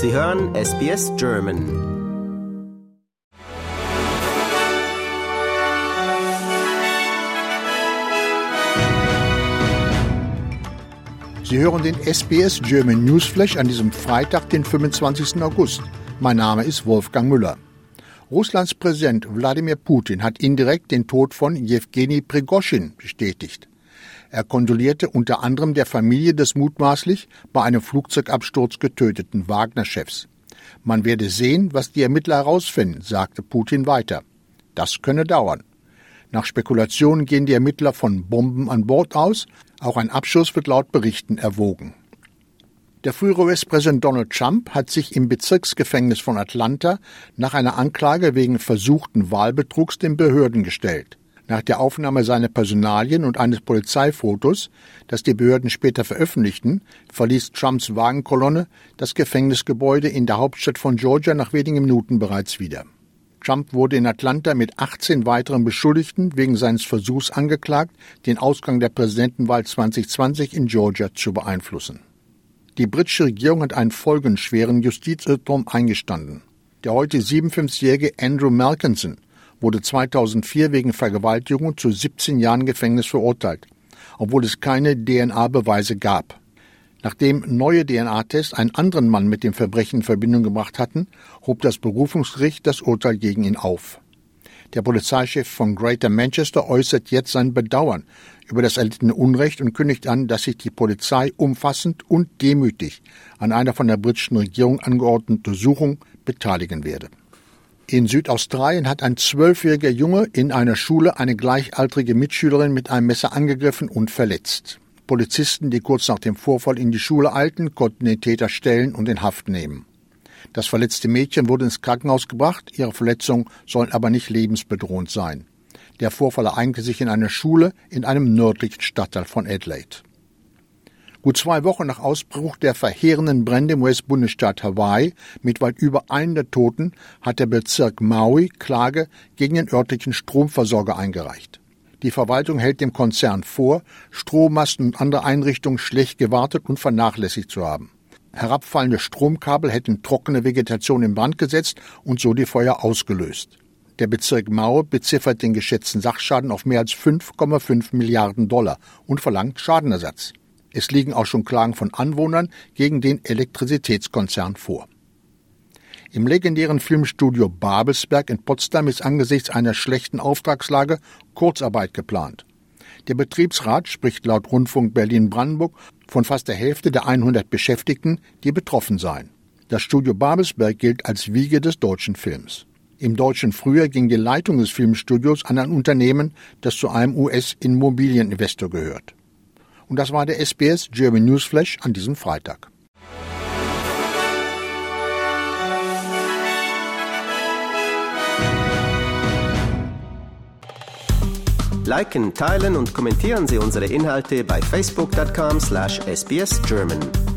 Sie hören SBS German. Sie hören den SBS German Newsflash an diesem Freitag, den 25. August. Mein Name ist Wolfgang Müller. Russlands Präsident Wladimir Putin hat indirekt den Tod von Jewgeni Prigoschin bestätigt. Er kondolierte unter anderem der Familie des mutmaßlich bei einem Flugzeugabsturz getöteten Wagner-Chefs. Man werde sehen, was die Ermittler herausfinden, sagte Putin weiter. Das könne dauern. Nach Spekulationen gehen die Ermittler von Bomben an Bord aus. Auch ein Abschuss wird laut Berichten erwogen. Der frühere US-Präsident Donald Trump hat sich im Bezirksgefängnis von Atlanta nach einer Anklage wegen versuchten Wahlbetrugs den Behörden gestellt. Nach der Aufnahme seiner Personalien und eines Polizeifotos, das die Behörden später veröffentlichten, verließ Trumps Wagenkolonne das Gefängnisgebäude in der Hauptstadt von Georgia nach wenigen Minuten bereits wieder. Trump wurde in Atlanta mit 18 weiteren Beschuldigten wegen seines Versuchs angeklagt, den Ausgang der Präsidentenwahl 2020 in Georgia zu beeinflussen. Die britische Regierung hat einen folgenschweren Justizirrtum eingestanden. Der heute 57-jährige Andrew Malkinson wurde 2004 wegen Vergewaltigung zu 17 Jahren Gefängnis verurteilt, obwohl es keine DNA-Beweise gab. Nachdem neue DNA-Tests einen anderen Mann mit dem Verbrechen in Verbindung gebracht hatten, hob das Berufungsgericht das Urteil gegen ihn auf. Der Polizeichef von Greater Manchester äußert jetzt sein Bedauern über das erlittene Unrecht und kündigt an, dass sich die Polizei umfassend und demütig an einer von der britischen Regierung angeordneten Untersuchung beteiligen werde. In Südaustralien hat ein zwölfjähriger Junge in einer Schule eine gleichaltrige Mitschülerin mit einem Messer angegriffen und verletzt. Polizisten, die kurz nach dem Vorfall in die Schule eilten, konnten den Täter stellen und in Haft nehmen. Das verletzte Mädchen wurde ins Krankenhaus gebracht, ihre Verletzungen sollen aber nicht lebensbedrohend sein. Der Vorfall ereignete sich in einer Schule in einem nördlichen Stadtteil von Adelaide. Gut zwei Wochen nach Ausbruch der verheerenden Brände im US-Bundesstaat Hawaii mit weit über 100 Toten hat der Bezirk Maui Klage gegen den örtlichen Stromversorger eingereicht. Die Verwaltung hält dem Konzern vor, Strommasten und andere Einrichtungen schlecht gewartet und vernachlässigt zu haben. Herabfallende Stromkabel hätten trockene Vegetation in Brand gesetzt und so die Feuer ausgelöst. Der Bezirk Maui beziffert den geschätzten Sachschaden auf mehr als 5,5 Milliarden Dollar und verlangt Schadenersatz. Es liegen auch schon Klagen von Anwohnern gegen den Elektrizitätskonzern vor. Im legendären Filmstudio Babelsberg in Potsdam ist angesichts einer schlechten Auftragslage Kurzarbeit geplant. Der Betriebsrat spricht laut Rundfunk Berlin-Brandenburg von fast der Hälfte der 100 Beschäftigten, die betroffen seien. Das Studio Babelsberg gilt als Wiege des deutschen Films. Im deutschen Frühjahr ging die Leitung des Filmstudios an ein Unternehmen, das zu einem US-Immobilieninvestor gehört. Und das war der SBS German Newsflash an diesem Freitag. Liken, teilen und kommentieren Sie unsere Inhalte bei facebook.com/sbsgerman.